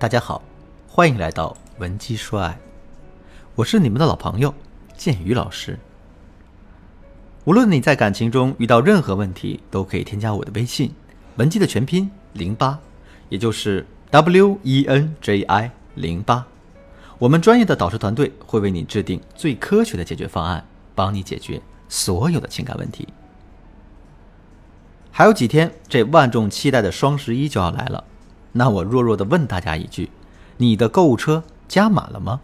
大家好，欢迎来到文姬说爱，我是你们的老朋友建宇老师。无论你在感情中遇到任何问题，都可以添加我的微信文姬的全拼零八，也就是 W E N J I 零八。我们专业的导师团队会为你制定最科学的解决方案，帮你解决所有的情感问题。还有几天，这万众期待的双十一就要来了。那我弱弱的问大家一句：你的购物车加满了吗？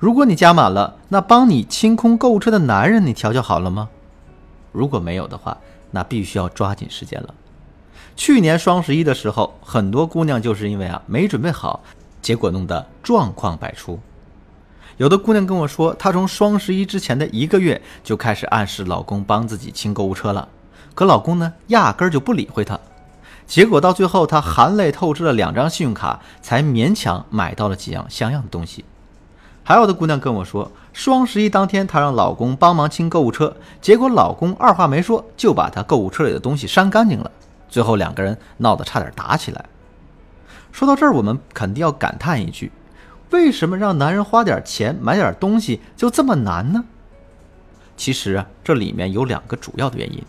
如果你加满了，那帮你清空购物车的男人，你调教好了吗？如果没有的话，那必须要抓紧时间了。去年双十一的时候，很多姑娘就是因为啊没准备好，结果弄得状况百出。有的姑娘跟我说，她从双十一之前的一个月就开始暗示老公帮自己清购物车了，可老公呢压根儿就不理会她。结果到最后，她含泪透支了两张信用卡，才勉强买到了几样像样的东西。还有的姑娘跟我说，双十一当天，她让老公帮忙清购物车，结果老公二话没说就把她购物车里的东西删干净了。最后两个人闹得差点打起来。说到这儿，我们肯定要感叹一句：为什么让男人花点钱买点东西就这么难呢？其实，这里面有两个主要的原因。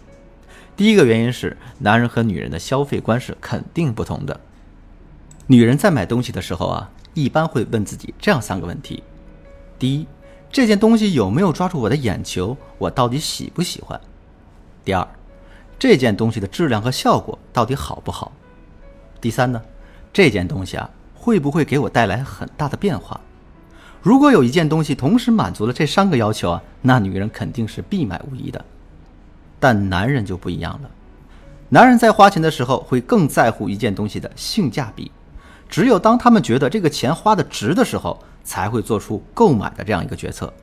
第一个原因是，男人和女人的消费观是肯定不同的。女人在买东西的时候啊，一般会问自己这样三个问题：第一，这件东西有没有抓住我的眼球？我到底喜不喜欢？第二，这件东西的质量和效果到底好不好？第三呢，这件东西啊，会不会给我带来很大的变化？如果有一件东西同时满足了这三个要求啊，那女人肯定是必买无疑的。但男人就不一样了，男人在花钱的时候会更在乎一件东西的性价比，只有当他们觉得这个钱花的值的时候，才会做出购买的这样一个决策。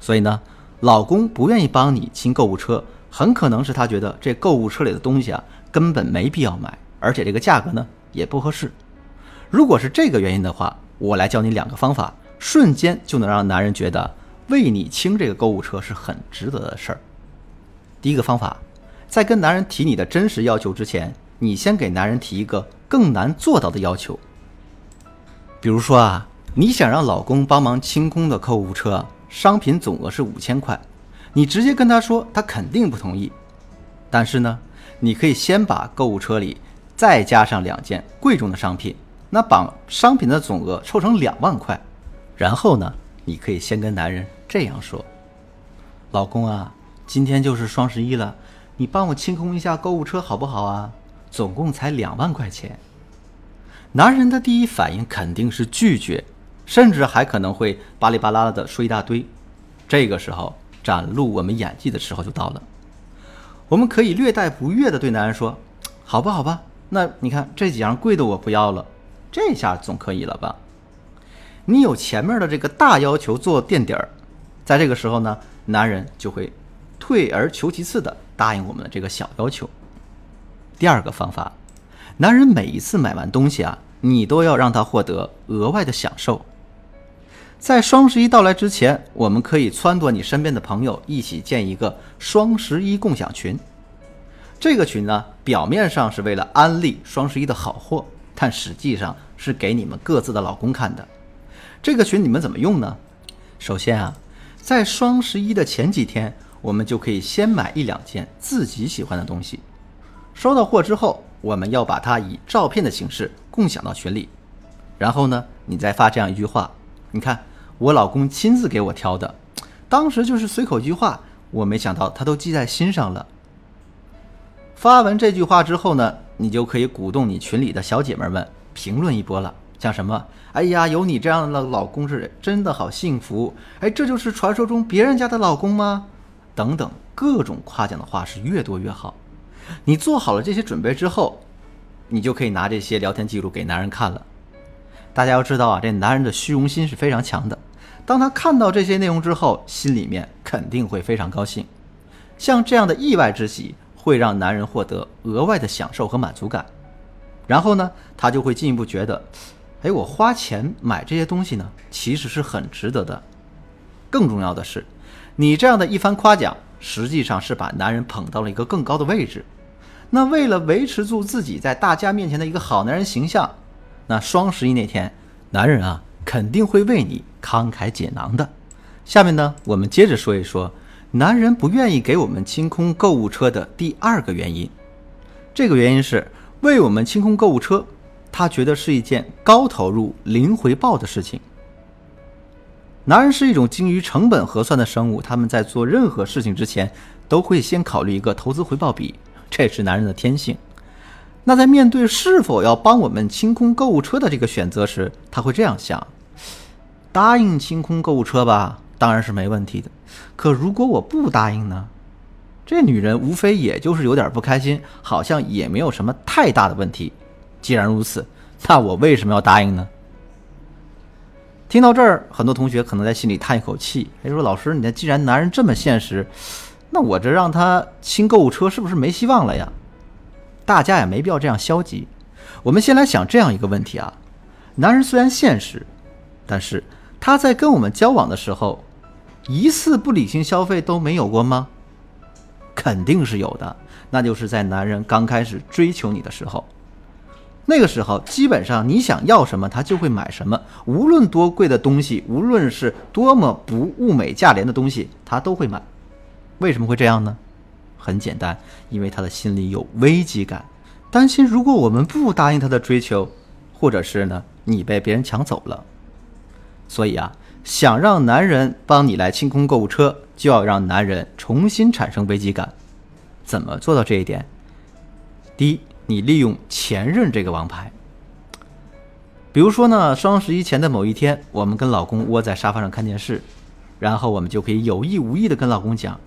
所以呢，老公不愿意帮你清购物车，很可能是他觉得这购物车里的东西啊根本没必要买，而且这个价格呢也不合适。如果是这个原因的话，我来教你两个方法，瞬间就能让男人觉得为你清这个购物车是很值得的事儿。第一个方法，在跟男人提你的真实要求之前，你先给男人提一个更难做到的要求。比如说啊，你想让老公帮忙清空的购物车商品总额是五千块，你直接跟他说，他肯定不同意。但是呢，你可以先把购物车里再加上两件贵重的商品，那把商品的总额凑成两万块。然后呢，你可以先跟男人这样说：“老公啊。”今天就是双十一了，你帮我清空一下购物车好不好啊？总共才两万块钱。男人的第一反应肯定是拒绝，甚至还可能会巴里巴拉的说一大堆。这个时候展露我们演技的时候就到了。我们可以略带不悦的对男人说：“好吧，好吧，那你看这几样贵的我不要了，这下总可以了吧？”你有前面的这个大要求做垫底儿，在这个时候呢，男人就会。退而求其次的答应我们的这个小要求。第二个方法，男人每一次买完东西啊，你都要让他获得额外的享受。在双十一到来之前，我们可以撺掇你身边的朋友一起建一个双十一共享群。这个群呢，表面上是为了安利双十一的好货，但实际上是给你们各自的老公看的。这个群你们怎么用呢？首先啊，在双十一的前几天。我们就可以先买一两件自己喜欢的东西，收到货之后，我们要把它以照片的形式共享到群里，然后呢，你再发这样一句话：你看，我老公亲自给我挑的，当时就是随口一句话，我没想到他都记在心上了。发完这句话之后呢，你就可以鼓动你群里的小姐妹们评论一波了，像什么，哎呀，有你这样的老公是真的好幸福，哎，这就是传说中别人家的老公吗？等等，各种夸奖的话是越多越好。你做好了这些准备之后，你就可以拿这些聊天记录给男人看了。大家要知道啊，这男人的虚荣心是非常强的。当他看到这些内容之后，心里面肯定会非常高兴。像这样的意外之喜，会让男人获得额外的享受和满足感。然后呢，他就会进一步觉得，哎，我花钱买这些东西呢，其实是很值得的。更重要的是。你这样的一番夸奖，实际上是把男人捧到了一个更高的位置。那为了维持住自己在大家面前的一个好男人形象，那双十一那天，男人啊肯定会为你慷慨解囊的。下面呢，我们接着说一说男人不愿意给我们清空购物车的第二个原因。这个原因是为我们清空购物车，他觉得是一件高投入零回报的事情。男人是一种精于成本核算的生物，他们在做任何事情之前都会先考虑一个投资回报比，这是男人的天性。那在面对是否要帮我们清空购物车的这个选择时，他会这样想：答应清空购物车吧，当然是没问题的。可如果我不答应呢？这女人无非也就是有点不开心，好像也没有什么太大的问题。既然如此，那我为什么要答应呢？听到这儿，很多同学可能在心里叹一口气，哎，说老师，你既然男人这么现实，那我这让他清购物车是不是没希望了呀？大家也没必要这样消极。我们先来想这样一个问题啊：男人虽然现实，但是他在跟我们交往的时候，一次不理性消费都没有过吗？肯定是有的，那就是在男人刚开始追求你的时候。那个时候，基本上你想要什么，他就会买什么。无论多贵的东西，无论是多么不物美价廉的东西，他都会买。为什么会这样呢？很简单，因为他的心里有危机感，担心如果我们不答应他的追求，或者是呢你被别人抢走了。所以啊，想让男人帮你来清空购物车，就要让男人重新产生危机感。怎么做到这一点？第一。你利用前任这个王牌，比如说呢，双十一前的某一天，我们跟老公窝在沙发上看电视，然后我们就可以有意无意的跟老公讲：“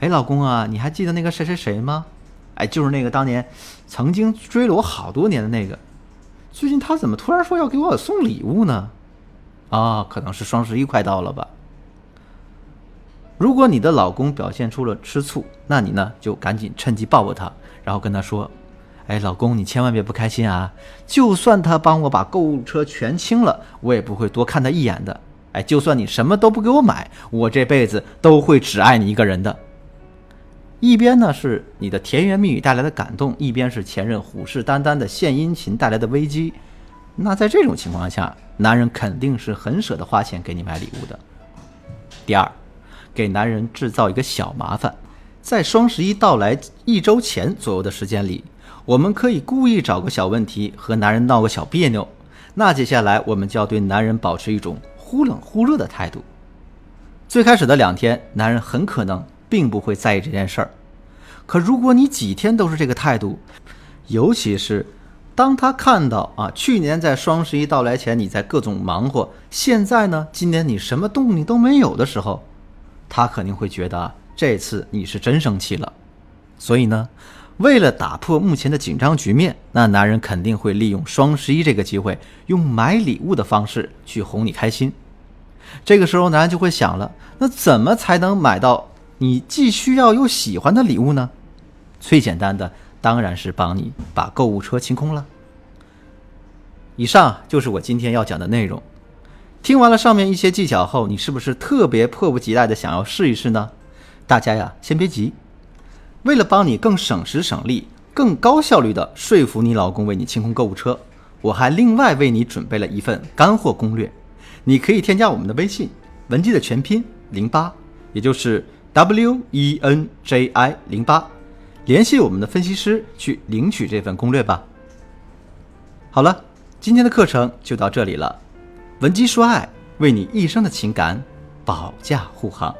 哎，老公啊，你还记得那个谁谁谁吗？哎，就是那个当年曾经追了我好多年的那个，最近他怎么突然说要给我送礼物呢？啊，可能是双十一快到了吧。如果你的老公表现出了吃醋，那你呢就赶紧趁机抱抱他，然后跟他说。”哎，老公，你千万别不开心啊！就算他帮我把购物车全清了，我也不会多看他一眼的。哎，就算你什么都不给我买，我这辈子都会只爱你一个人的。一边呢是你的甜言蜜语带来的感动，一边是前任虎视眈眈的献殷勤带来的危机。那在这种情况下，男人肯定是很舍得花钱给你买礼物的。第二，给男人制造一个小麻烦，在双十一到来一周前左右的时间里。我们可以故意找个小问题和男人闹个小别扭，那接下来我们就要对男人保持一种忽冷忽热的态度。最开始的两天，男人很可能并不会在意这件事儿，可如果你几天都是这个态度，尤其是当他看到啊，去年在双十一到来前你在各种忙活，现在呢，今年你什么动静都没有的时候，他肯定会觉得这次你是真生气了。所以呢。为了打破目前的紧张局面，那男人肯定会利用双十一这个机会，用买礼物的方式去哄你开心。这个时候，男人就会想了：那怎么才能买到你既需要又喜欢的礼物呢？最简单的当然是帮你把购物车清空了。以上就是我今天要讲的内容。听完了上面一些技巧后，你是不是特别迫不及待的想要试一试呢？大家呀，先别急。为了帮你更省时省力、更高效率地说服你老公为你清空购物车，我还另外为你准备了一份干货攻略。你可以添加我们的微信“文姬”的全拼零八，也就是 W E N J I 零八，联系我们的分析师去领取这份攻略吧。好了，今天的课程就到这里了。文姬说爱，为你一生的情感保驾护航。